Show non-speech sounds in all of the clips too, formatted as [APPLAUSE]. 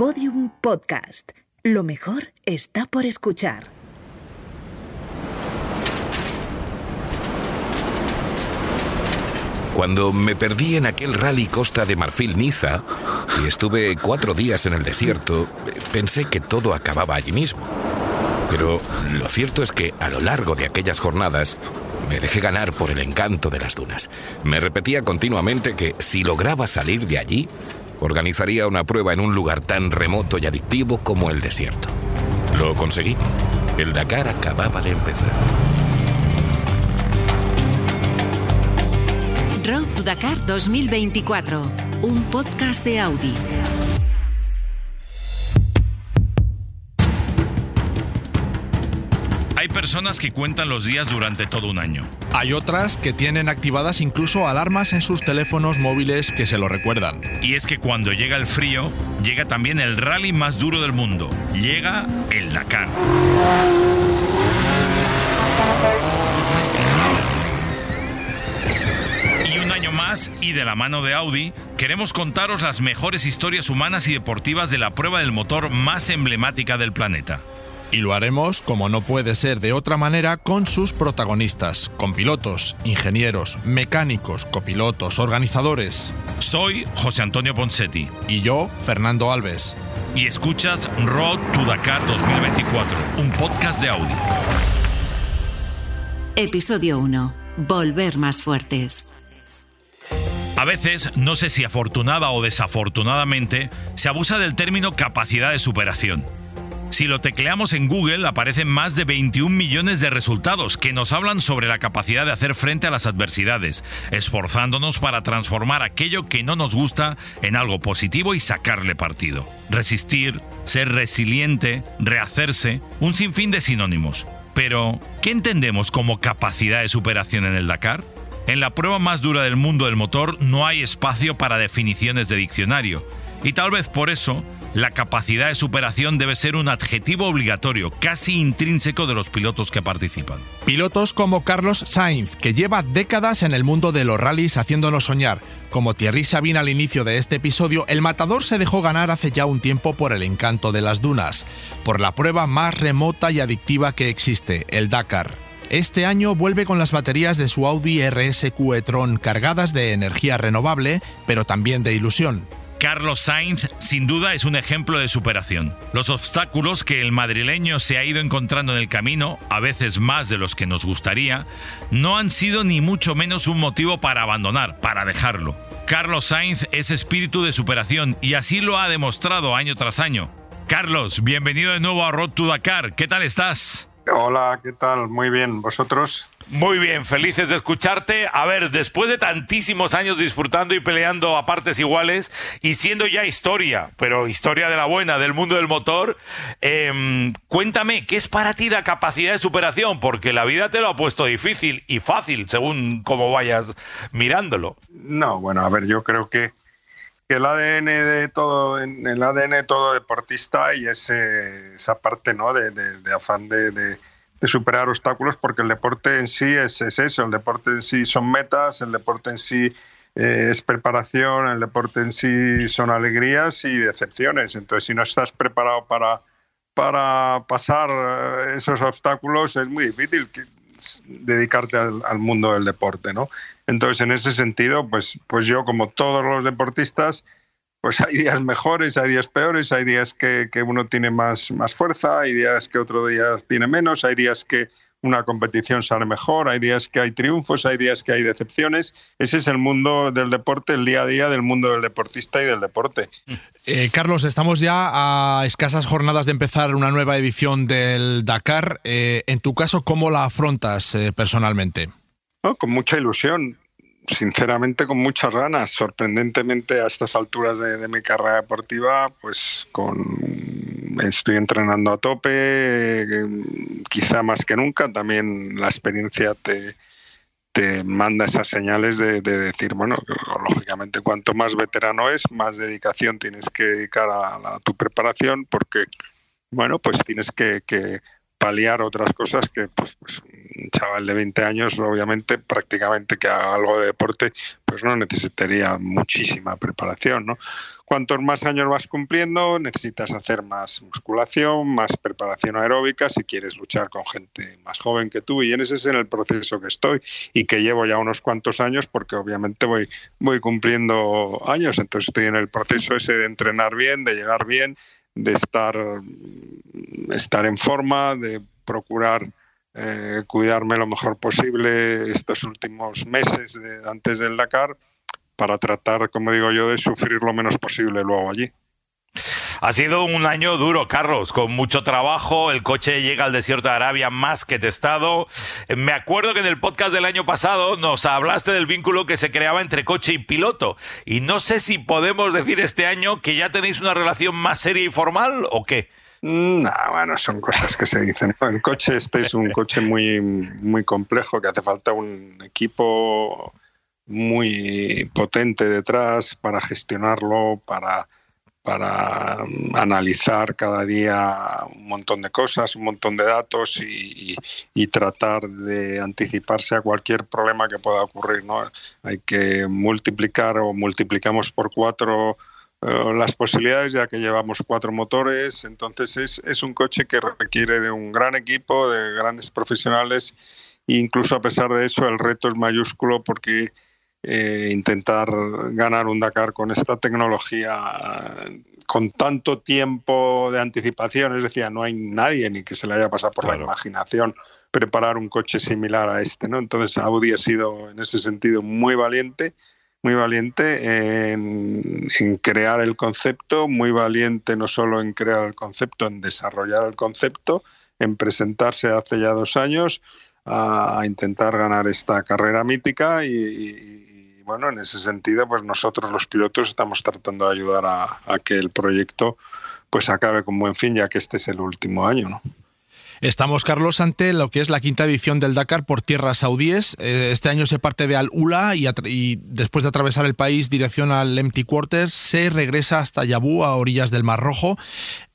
Podium Podcast. Lo mejor está por escuchar. Cuando me perdí en aquel rally Costa de Marfil-Niza y estuve cuatro días en el desierto, pensé que todo acababa allí mismo. Pero lo cierto es que a lo largo de aquellas jornadas me dejé ganar por el encanto de las dunas. Me repetía continuamente que si lograba salir de allí, organizaría una prueba en un lugar tan remoto y adictivo como el desierto. Lo conseguí. El Dakar acababa de empezar. Road to Dakar 2024, un podcast de Audi. Personas que cuentan los días durante todo un año. Hay otras que tienen activadas incluso alarmas en sus teléfonos móviles que se lo recuerdan. Y es que cuando llega el frío, llega también el rally más duro del mundo. Llega el Dakar. Y un año más, y de la mano de Audi, queremos contaros las mejores historias humanas y deportivas de la prueba del motor más emblemática del planeta. Y lo haremos, como no puede ser de otra manera, con sus protagonistas, con pilotos, ingenieros, mecánicos, copilotos, organizadores. Soy José Antonio Ponsetti. Y yo, Fernando Alves. Y escuchas Road to Dakar 2024, un podcast de Audi. Episodio 1. Volver más fuertes. A veces, no sé si afortunada o desafortunadamente, se abusa del término capacidad de superación. Si lo tecleamos en Google, aparecen más de 21 millones de resultados que nos hablan sobre la capacidad de hacer frente a las adversidades, esforzándonos para transformar aquello que no nos gusta en algo positivo y sacarle partido. Resistir, ser resiliente, rehacerse, un sinfín de sinónimos. Pero, ¿qué entendemos como capacidad de superación en el Dakar? En la prueba más dura del mundo del motor no hay espacio para definiciones de diccionario. Y tal vez por eso la capacidad de superación debe ser un adjetivo obligatorio, casi intrínseco de los pilotos que participan. Pilotos como Carlos Sainz, que lleva décadas en el mundo de los rallies haciéndonos soñar. Como Thierry Sabine al inicio de este episodio, el matador se dejó ganar hace ya un tiempo por el encanto de las dunas, por la prueba más remota y adictiva que existe, el Dakar. Este año vuelve con las baterías de su Audi RS e-tron cargadas de energía renovable, pero también de ilusión. Carlos Sainz sin duda es un ejemplo de superación. Los obstáculos que el madrileño se ha ido encontrando en el camino, a veces más de los que nos gustaría, no han sido ni mucho menos un motivo para abandonar, para dejarlo. Carlos Sainz es espíritu de superación y así lo ha demostrado año tras año. Carlos, bienvenido de nuevo a Road to Dakar. ¿Qué tal estás? Hola, ¿qué tal? Muy bien. ¿Vosotros? Muy bien, felices de escucharte. A ver, después de tantísimos años disfrutando y peleando a partes iguales y siendo ya historia, pero historia de la buena, del mundo del motor, em, cuéntame, ¿qué es para ti la capacidad de superación? Porque la vida te lo ha puesto difícil y fácil según cómo vayas mirándolo. No, bueno, a ver, yo creo que, el ADN de todo, el ADN todo deportista y esa parte ¿no? de, afán de de superar obstáculos porque el deporte en sí es, eso, el deporte en sí son metas, el deporte en sí eh, es preparación, el deporte en sí son alegrías y decepciones. Entonces, si no estás preparado para, para pasar eh, esos obstáculos, es muy difícil dedicarte al, al, mundo del deporte, ¿no? Entonces, en ese sentido, pues, pues yo, como todos los deportistas, pues hay días mejores, hay días peores, hay días que, uno tiene más, más fuerza, hay días que otro día tiene menos, hay días que una competición sale mejor, hay días que hay triunfos, hay días que hay decepciones. Ese es el mundo del deporte, el día a día del mundo del deportista y del deporte. Eh, Carlos, estamos ya a escasas jornadas de empezar una nueva edición del Dakar. Eh, en tu caso, ¿cómo la afrontas eh, personalmente? con mucha ilusión sinceramente con muchas ganas. Sorprendentemente a estas alturas de, mi carrera deportiva, pues con estoy entrenando a tope, quizá más que nunca. También la experiencia te, te manda esas señales de, decir, bueno, lógicamente cuanto más veterano es, más dedicación tienes que dedicar a, tu preparación, porque, bueno, pues tienes que, paliar otras cosas que pues, pues chaval de 20 años, obviamente, prácticamente que haga algo de deporte, pues no necesitaría muchísima preparación, ¿no? Cuantos más años vas cumpliendo, necesitas hacer más musculación, más preparación aeróbica si quieres luchar con gente más joven que tú. Y en ese es en el proceso que estoy y que llevo ya unos cuantos años porque obviamente voy, voy cumpliendo años. Entonces estoy en el proceso ese de entrenar bien, de llegar bien, de estar, estar en forma, de procurar eh, cuidarme lo mejor posible estos últimos meses de, antes del Dakar para tratar, como digo yo, de sufrir lo menos posible luego allí. Ha sido un año duro, Carlos, con mucho trabajo. El coche llega al desierto de Arabia más que testado. Me acuerdo que en el podcast del año pasado nos hablaste del vínculo que se creaba entre coche y piloto. Y no sé si podemos decir este año que ya tenéis una relación más seria y formal o qué. No, bueno, son cosas que se dicen. El coche este es un coche muy, muy complejo, que hace falta un equipo muy potente detrás para gestionarlo, para para mm, analizar cada día un montón de cosas, un montón de datos y, tratar de anticiparse a cualquier problema que pueda ocurrir. ¿no? Hay que multiplicar o multiplicamos por cuatro eh, las posibilidades ya que llevamos cuatro motores. Entonces es, es un coche que requiere de un gran equipo, de grandes profesionales e incluso a pesar de eso el reto es mayúsculo porque eh, intentar ganar un Dakar con esta tecnología con tanto tiempo de anticipación, es decir, no hay nadie ni que se le haya pasado por la imaginación preparar un coche similar a este, ¿no? Entonces Audi ha sido en ese sentido muy valiente, muy valiente en, crear el concepto, muy valiente no solo en crear el concepto, en desarrollar el concepto, en presentarse hace ya dos años a, intentar ganar esta carrera mítica y, bueno, en ese sentido, pues nosotros los pilotos estamos tratando de ayudar a, que el proyecto pues acabe con buen fin, ya que este es el último año, ¿no? Estamos, Carlos, ante lo que es la quinta edición del Dakar por tierras saudíes. Eh, este año se parte de Al-Ula y, después de atravesar el país dirección al Empty Quarters, se regresa hasta Yabú, a orillas del Mar Rojo.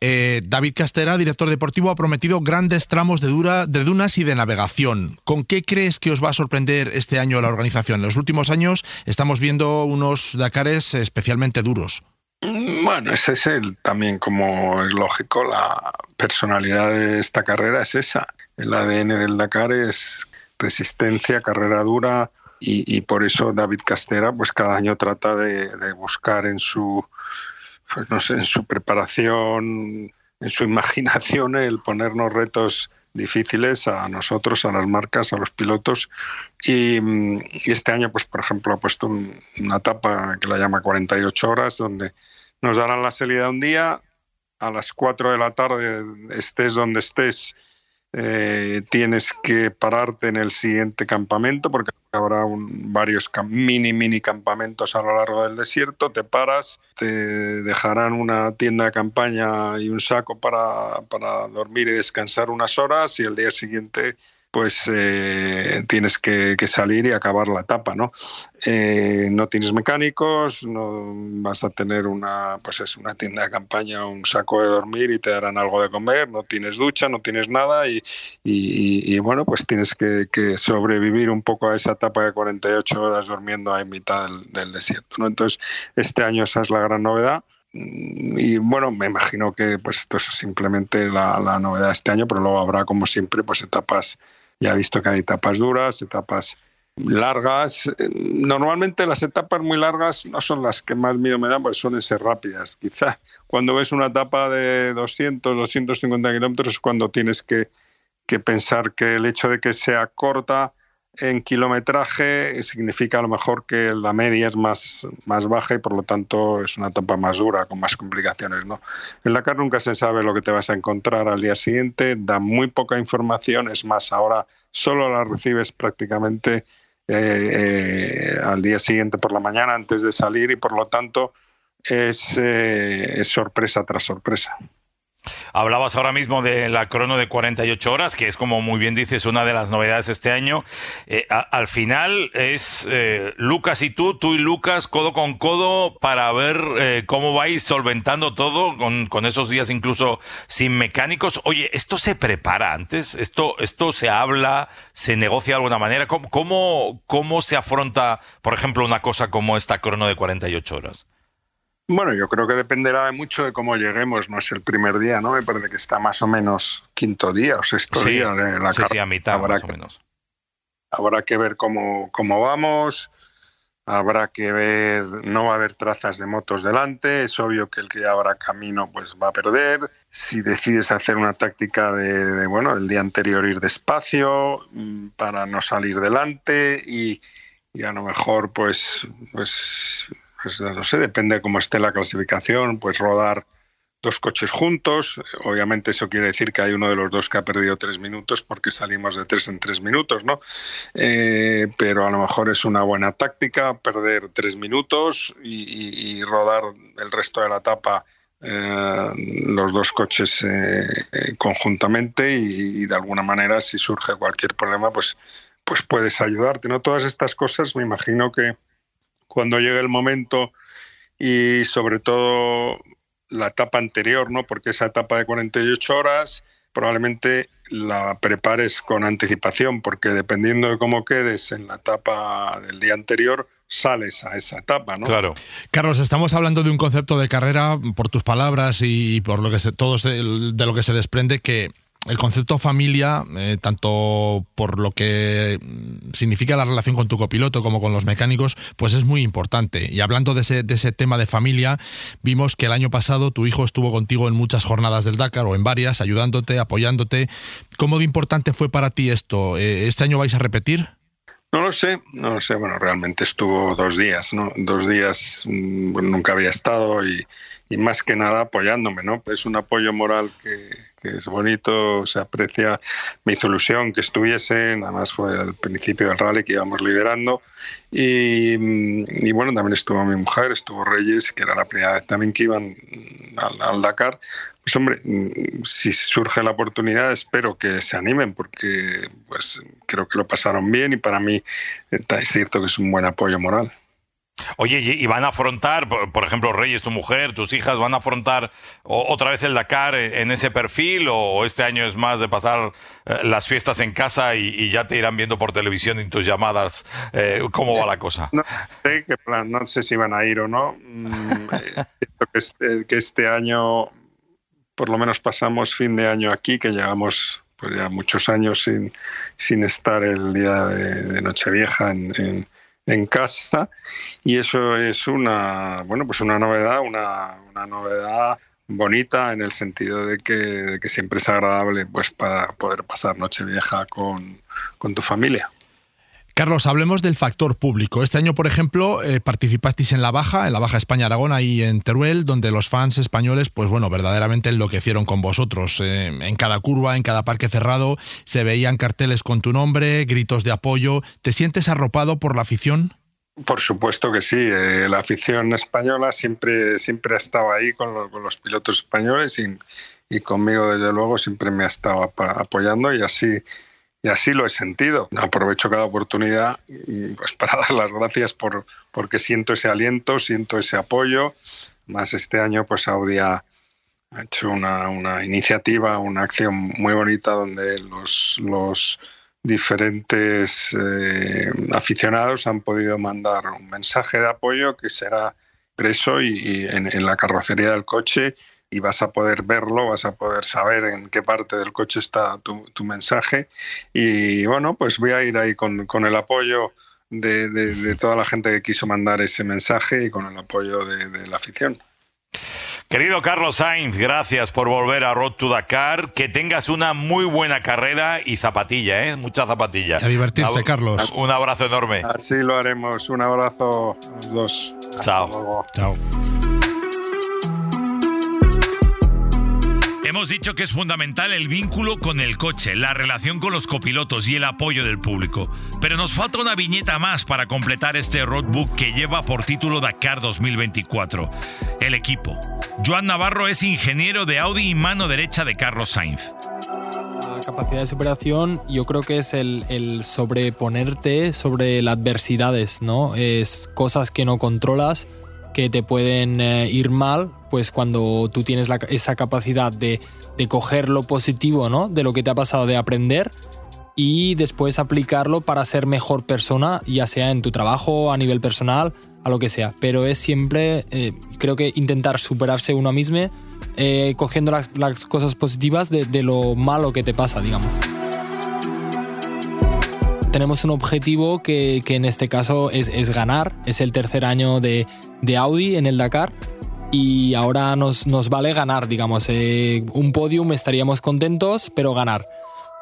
Eh, David Castera, director deportivo, ha prometido grandes tramos de, dura, de dunas y de navegación. ¿Con qué crees que os va a sorprender este año la organización? En los últimos años estamos viendo unos Dakares especialmente duros. Bueno, ese es el, también como es lógico, la personalidad de esta carrera es esa. El ADN del Dakar es resistencia, carrera dura y, por eso David Castera pues cada año trata de, buscar en su, pues no sé, en su preparación, en su imaginación el ponernos retos difíciles a nosotros, a las marcas, a los pilotos. Y, este año, pues por ejemplo, ha puesto una etapa que la llama 48 horas, donde nos darán la salida un día, a las 4 de la tarde, estés donde estés, eh, tienes que pararte en el siguiente campamento porque habrá varios mini, mini campamentos a lo largo del desierto. Te paras, te dejarán una tienda de campaña y un saco para, para dormir y descansar unas horas y el día siguiente pues eh, tienes que, salir y acabar la etapa, ¿no? Eh, no tienes mecánicos, no vas a tener una, pues es una tienda de campaña, un saco de dormir y te darán algo de comer, no tienes ducha, no tienes nada y, y, bueno, pues tienes que, sobrevivir un poco a esa etapa de 48 horas durmiendo ahí en mitad del, desierto, ¿no? Entonces, este año esa es la gran novedad y bueno, me imagino que pues esto es simplemente la, la, novedad este año, pero luego habrá como siempre pues etapas ya he visto que hay etapas duras, etapas largas. Normalmente las etapas muy largas no son las que más miedo me dan, porque suelen ser rápidas. Quizá cuando ves una etapa de 200, 250 kilómetros es cuando tienes que, que pensar que el hecho de que sea corta en kilometraje significa a lo mejor que la media es más, más baja y por lo tanto es una etapa más dura, con más complicaciones. ¿no? En la carne nunca se sabe lo que te vas a encontrar al día siguiente, da muy poca información, es más, ahora solo la recibes prácticamente eh, eh, al día siguiente por la mañana antes de salir y por lo tanto es, eh, es sorpresa tras sorpresa. Hablabas ahora mismo de la crono de 48 horas, que es como muy bien dices, una de las novedades este año. Eh, al final es eh, Lucas y tú, tú y Lucas, codo con codo, para ver eh, cómo vais solventando todo, con, esos días incluso sin mecánicos. Oye, ¿esto se prepara antes? ¿Esto, esto se habla, se negocia de alguna manera? ¿Cómo, cómo, cómo se afronta, por ejemplo, una cosa como esta crono de 48 horas? Bueno, yo creo que dependerá mucho de cómo lleguemos. No es el primer día, ¿no? Me parece que está más o menos quinto día o sexto día de la sí, sí, a mitad habrá más o menos. Habrá que ver cómo, cómo vamos. Habrá que ver, no va a haber trazas de motos delante, es obvio que el que ya habrá camino pues va a perder. Si decides hacer una táctica de, de bueno, el día anterior ir despacio mm, para no salir delante y, y a lo mejor pues, pues pues no sé, depende de cómo esté la clasificación, pues rodar dos coches juntos. Obviamente eso quiere decir que hay uno de los dos que ha perdido tres minutos porque salimos de tres en tres minutos, ¿no? Eh, pero a lo mejor es una buena táctica perder tres minutos y, rodar el resto de la etapa eh, los dos coches eh, conjuntamente y, y, de alguna manera si surge cualquier problema pues, pues puedes ayudarte, ¿no? Todas estas cosas me imagino que cuando llegue el momento y sobre todo la etapa anterior, ¿no? Porque esa etapa de 48 horas probablemente la prepares con anticipación, porque dependiendo de cómo quedes en la etapa del día anterior, sales a esa etapa, ¿no? Claro. Carlos, estamos hablando de un concepto de carrera, por tus palabras y por lo que se, todos de lo que se desprende, que el concepto familia, eh, tanto por lo que significa la relación con tu copiloto como con los mecánicos, pues es muy importante. Y hablando de ese, de ese tema de familia, vimos que el año pasado tu hijo estuvo contigo en muchas jornadas del Dakar o en varias, ayudándote, apoyándote. ¿Cómo de importante fue para ti esto? Eh, ¿Este año vais a repetir? No lo sé, no lo sé. Bueno, realmente estuvo dos días, ¿no? Dos días mm, nunca había estado y, más que nada apoyándome, ¿no? Es un apoyo moral que, es bonito, se aprecia. Me hizo ilusión que estuviesen, además fue al principio del rally que íbamos liderando. Y, bueno, también estuvo mi mujer, estuvo Reyes, que era la primera vez también que iban al, Dakar. Pues hombre, si surge la oportunidad, espero que se animen, porque pues creo que lo pasaron bien y para mí es cierto que es un buen apoyo moral. Oye, y van a afrontar, por ejemplo, Reyes, tu mujer, tus hijas, van a afrontar otra vez el Dakar en ese perfil o este año es más de pasar eh, las fiestas en casa y, ya te irán viendo por televisión en tus llamadas eh, cómo va la cosa? No sé qué plan, no sé si van a ir o no. Mm, [LAUGHS] eh, que este año, por lo menos pasamos fin de año aquí, que llegamos pues ya muchos años sin, sin estar el día de, Nochevieja en en casa. Y eso es una bueno pues una novedad una, una novedad bonita en el sentido de que, de que, siempre es agradable pues para poder pasar noche vieja con, con tu familia Carlos, hablemos del factor público. Este año, por ejemplo, eh, participasteis en la Baja, en la Baja España-Aragón, ahí en Teruel, donde los fans españoles, pues bueno, verdaderamente enloquecieron con vosotros. Eh, en cada curva, en cada parque cerrado, se veían carteles con tu nombre, gritos de apoyo. ¿Te sientes arropado por la afición? Por supuesto que sí. Eh, la afición española siempre, siempre ha estado ahí con los, pilotos españoles y, conmigo, desde luego, siempre me ha estado apoyando y así y así lo he sentido. Aprovecho cada oportunidad pues, [LAUGHS] para dar las gracias por, porque siento ese aliento, siento ese apoyo. Más este año, pues Audi ha hecho una, una iniciativa, una acción muy bonita donde los, los diferentes eh, aficionados han podido mandar un mensaje de apoyo que será preso y, en, en, la carrocería del coche y vas a poder verlo, vas a poder saber en qué parte del coche está tu, tu mensaje. Y bueno, pues voy a ir ahí con, con el apoyo de, de, de, toda la gente que quiso mandar ese mensaje y con el apoyo de, de la afición. Querido Carlos Sainz, gracias por volver a Road to Dakar. Que tengas una muy buena carrera y zapatilla, ¿eh? Mucha zapatilla. A divertirse, Carlos. Un abrazo enorme. Así lo haremos. Un abrazo a los dos. Chao. Chao. Hemos dicho que es fundamental el vínculo con el coche, la relación con los copilotos y el apoyo del público. Pero nos falta una viñeta más para completar este roadbook que lleva por título Dakar 2024. El equipo. Joan Navarro es ingeniero de Audi y mano derecha de Carlos Sainz. La capacidad de superación yo creo que es el, sobreponerte sobre las adversidades, ¿no? Es cosas que no controlas que te pueden eh, ir mal, pues cuando tú tienes esa capacidad de, de, coger lo positivo ¿no? de lo que te ha pasado, de aprender y después aplicarlo para ser mejor persona, ya sea en tu trabajo, a nivel personal, a lo que sea. Pero es siempre, eh, creo que intentar superarse uno mismo, eh, cogiendo las, las, cosas positivas de, de lo malo que te pasa, digamos tenemos un objetivo que, que en este caso es, es, ganar. Es el tercer año de, de, Audi en el Dakar y ahora nos, nos vale ganar, digamos. Eh, un podium estaríamos contentos, pero ganar.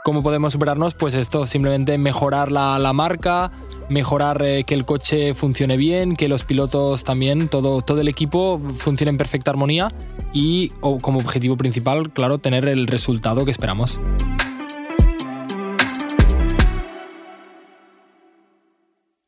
¿Cómo podemos superarnos? Pues esto, simplemente mejorar la, la marca, mejorar eh, que el coche funcione bien, que los pilotos también, todo, todo el equipo funcione en perfecta armonía y o, como objetivo principal, claro, tener el resultado que esperamos.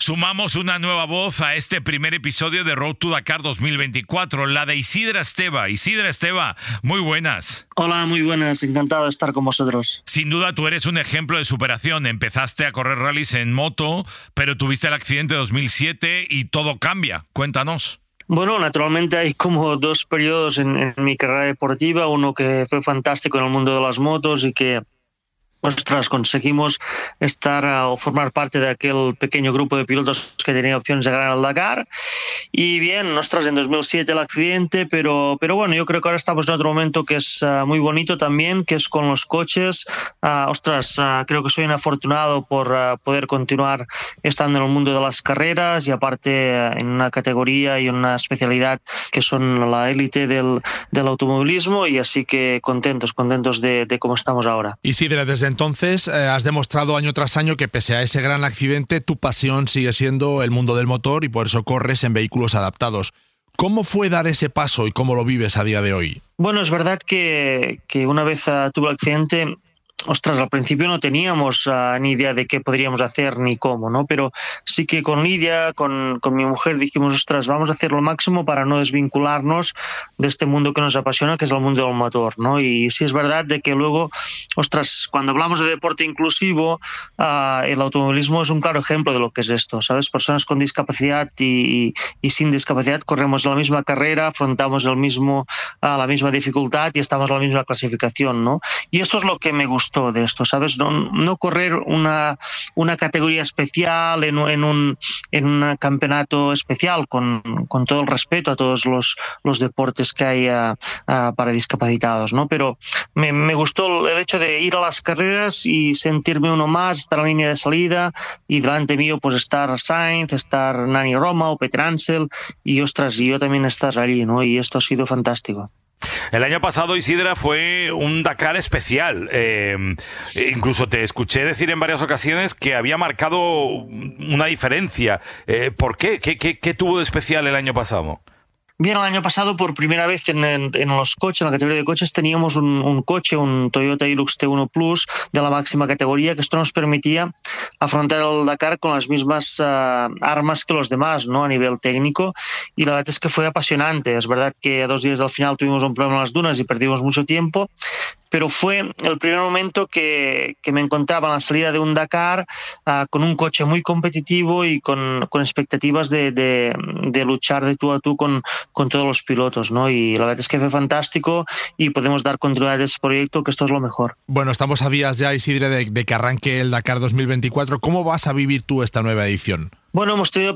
Sumamos una nueva voz a este primer episodio de Road to Dakar 2024, la de Isidra Esteba. Isidra Esteba, muy buenas. Hola, muy buenas, encantado de estar con vosotros. Sin duda tú eres un ejemplo de superación. Empezaste a correr rallies en moto, pero tuviste el accidente de 2007 y todo cambia. Cuéntanos. Bueno, naturalmente hay como dos periodos en, en mi carrera deportiva, uno que fue fantástico en el mundo de las motos y que ostras, conseguimos estar o formar parte de aquel pequeño grupo de pilotos que tenía opciones de ganar el Dakar. Y bien, ostras, en 2007 el accidente, pero, pero bueno, yo creo que ahora estamos en otro momento que es uh, muy bonito también, que es con los coches. Uh, ostras, uh, creo que soy un afortunado por poder continuar estando en el mundo de las carreras y aparte en una categoría y una especialidad que son la élite del, del automovilismo y así que contentos, contentos de, de cómo estamos ahora. Y sí, desde entonces eh, has demostrado año tras año que pese a ese gran accidente, tu pasión sigue siendo el mundo del motor y por eso corres en vehículos adaptados. ¿Cómo fue dar ese paso y cómo lo vives a día de hoy? Bueno, es verdad que, que una vez tuve el accidente ostras, al principio no teníamos uh, ni idea de qué podríamos hacer ni cómo, ¿no? Pero sí que con Lidia, con, con, mi mujer, dijimos, ostras, vamos a hacer lo máximo para no desvincularnos de este mundo que nos apasiona, que es el mundo del motor, ¿no? Y sí es verdad de que luego, ostras, cuando hablamos de deporte inclusivo, uh, el automovilismo es un claro ejemplo de lo que es esto, ¿sabes? Personas con discapacidad y, y sin discapacidad corremos la misma carrera, afrontamos el mismo, uh, la misma dificultad y estamos en la misma clasificación, ¿no? Y eso es lo que me de esto, ¿sabes? No, no correr una, una, categoría especial en, en, un, en un campeonato especial, con, con, todo el respeto a todos los, los deportes que hay a, a, para discapacitados, ¿no? Pero me, me, gustó el hecho de ir a las carreras y sentirme uno más, estar en la línea de salida y delante mío pues estar Sainz, estar Nani Roma o Peter Ansel y ostras, y yo también estar allí, ¿no? Y esto ha sido fantástico. El año pasado, Isidra, fue un Dakar especial. Eh, incluso te escuché decir en varias ocasiones que había marcado una diferencia. Eh, ¿Por qué? ¿Qué, qué? ¿Qué tuvo de especial el año pasado? Bien, el año pasado por primera vez en, en, en, los coches, en la categoría de coches, teníamos un, un, coche, un Toyota Hilux T1 Plus de la máxima categoría, que esto nos permitía afrontar el Dakar con las mismas uh, armas que los demás, ¿no? A nivel técnico. Y la verdad es que fue apasionante. Es verdad que a dos días del final tuvimos un problema en las dunas y perdimos mucho tiempo, pero fue el primer momento que, que me encontraba en la salida de un Dakar uh, con un coche muy competitivo y con, con expectativas de, de, de luchar de tú a tú con con todos los pilotos, ¿no? Y la verdad es que fue fantástico y podemos dar continuidad a ese proyecto, que esto es lo mejor. Bueno, estamos a días ya, Isidre, de, de que arranque el Dakar 2024. ¿Cómo vas a vivir tú esta nueva edición? Bueno, hemos tenido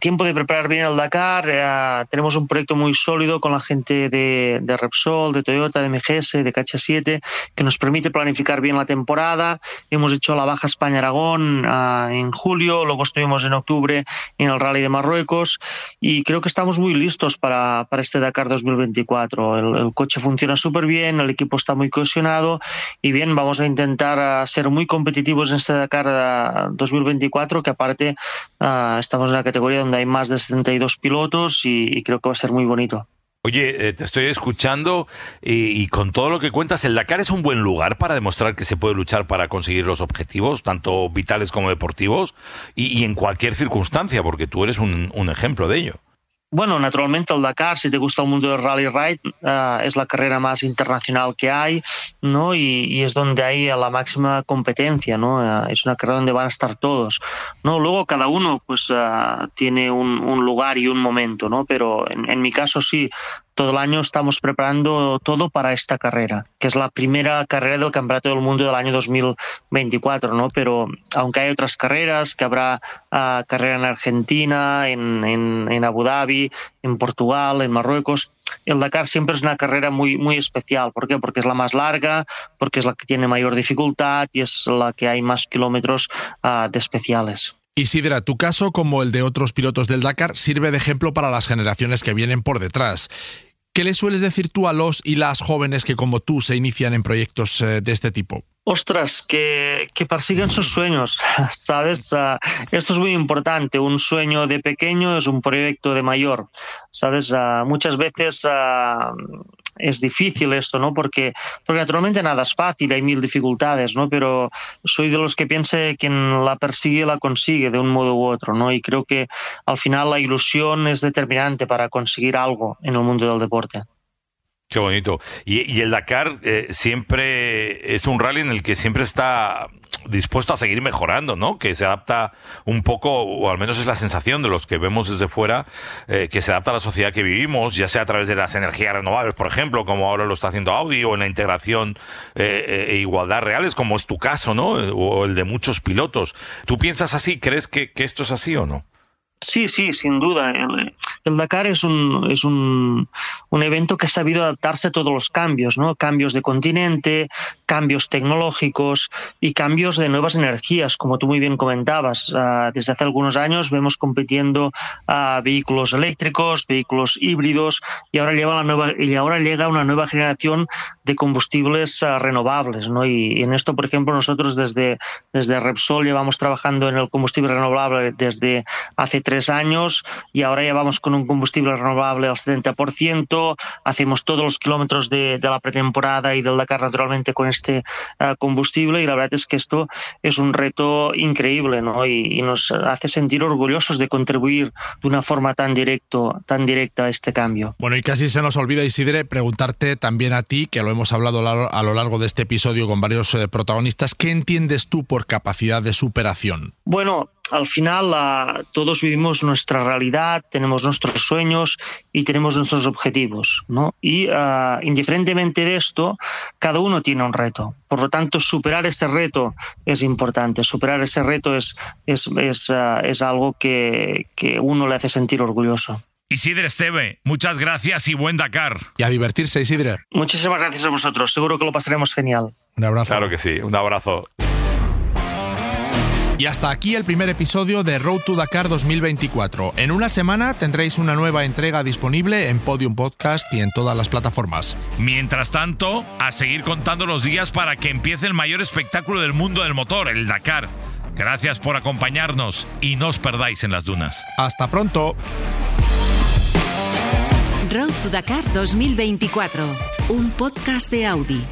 tiempo de preparar bien el Dakar. Eh, tenemos un proyecto muy sólido con la gente de, de Repsol, de Toyota, de MGS, de KH7, que nos permite planificar bien la temporada. Hemos hecho la Baja España-Aragón eh, en julio, luego estuvimos en octubre en el Rally de Marruecos y creo que estamos muy listos para, para este Dakar 2024. El, el coche funciona súper bien, el equipo está muy cohesionado y bien, vamos a intentar ser muy competitivos en este Dakar 2024, que aparte estamos en una categoría donde hay más de 72 pilotos y, y creo que va a ser muy bonito. Oye, eh, te estoy escuchando y, con todo lo que cuentas, el Dakar es un buen lugar para demostrar que se puede luchar para conseguir los objetivos, tanto vitales como deportivos, y, en cualquier circunstancia, porque tú eres un ejemplo de ello. Bueno, naturalmente el Dakar, si te gusta el mundo del rally ride, uh, es la carrera más internacional que hay, ¿no? Y, y, es donde hay la máxima competencia, ¿no? Uh, es una carrera donde van a estar todos, ¿no? Luego cada uno, pues, uh, tiene un, un, lugar y un momento, ¿no? Pero en, en mi caso sí, todo el año estamos preparando todo para esta carrera, que es la primera carrera del Campeonato del Mundo del año 2024, ¿no? Pero aunque hay otras carreras, que habrá uh, carrera en Argentina, en, en, Abu Dhabi, en Portugal, en Marruecos, el Dakar siempre es una carrera muy, muy especial. ¿Por qué? Porque es la más larga, porque es la que tiene mayor dificultad y es la que hay más kilómetros uh, de especiales. Isidra, tu caso, como el de otros pilotos del Dakar, sirve de ejemplo para las generaciones que vienen por detrás. ¿Qué le sueles decir tú a los y las jóvenes que como tú se inician en proyectos eh, de este tipo? Ostras, que, que persigan sus sueños, [LAUGHS] ¿sabes? Uh, esto es muy importante. Un sueño de pequeño es un proyecto de mayor, ¿sabes? Uh, muchas veces uh, es difícil esto, ¿no? Porque, porque naturalmente nada es fácil, hay mil dificultades, ¿no? Pero soy de los que piensa que quien la persigue la consigue de un modo u otro, ¿no? Y creo que al final la ilusión es determinante para conseguir algo en el mundo del deporte. Qué bonito. Y, y el Dakar eh, siempre es un rally en el que siempre está dispuesto a seguir mejorando, ¿no? Que se adapta un poco, o al menos es la sensación de los que vemos desde fuera, eh, que se adapta a la sociedad que vivimos, ya sea a través de las energías renovables, por ejemplo, como ahora lo está haciendo Audi, o en la integración eh, e igualdad reales, como es tu caso, ¿no? O el de muchos pilotos. ¿Tú piensas así? ¿Crees que esto es así o no? Sí, sí, sin duda. El, el Dakar es, un, es un, un, evento que ha sabido adaptarse a todos los cambios, ¿no? Cambios de continente, cambios tecnológicos y cambios de nuevas energías, como tú muy bien comentabas. Uh, desde hace algunos años vemos compitiendo a vehículos eléctricos, vehículos híbridos y ahora, lleva la nueva, y ahora llega una nueva generación de combustibles uh, renovables, ¿no? Y, en esto, por ejemplo, nosotros desde, desde Repsol llevamos trabajando en el combustible renovable desde hace tres años y ahora ya vamos con un combustible renovable al 70%, hacemos todos los kilómetros de, de la pretemporada y del Dakar naturalmente con este uh, combustible y la verdad es que esto es un reto increíble ¿no? y, y, nos hace sentir orgullosos de contribuir de una forma tan, directo, tan directa a este cambio. Bueno, y casi se nos olvida, Isidre, preguntarte también a ti, que lo hemos hablado a lo largo de este episodio con varios eh, protagonistas, ¿qué entiendes tú por capacidad de superación? Bueno, al final uh, todos vivimos nuestra realidad, tenemos nuestros sueños y tenemos nuestros objetivos, ¿no? Y uh, indiferentemente de esto, cada uno tiene un reto. Por lo tanto, superar ese reto es importante. Superar ese reto es, es, es, uh, es algo que, que uno le hace sentir orgulloso. Isidre Esteve, muchas gracias y buen Dakar. Y a divertirse, Isidre. Muchísimas gracias a vosotros. Seguro que lo pasaremos genial. Un abrazo. Claro que sí. Un abrazo. Y hasta aquí el primer episodio de Road to Dakar 2024. En una semana tendréis una nueva entrega disponible en Podium Podcast y en todas las plataformas. Mientras tanto, a seguir contando los días para que empiece el mayor espectáculo del mundo del motor, el Dakar. Gracias por acompañarnos y no os perdáis en las dunas. Hasta pronto. Road to Dakar 2024, un podcast de Audi.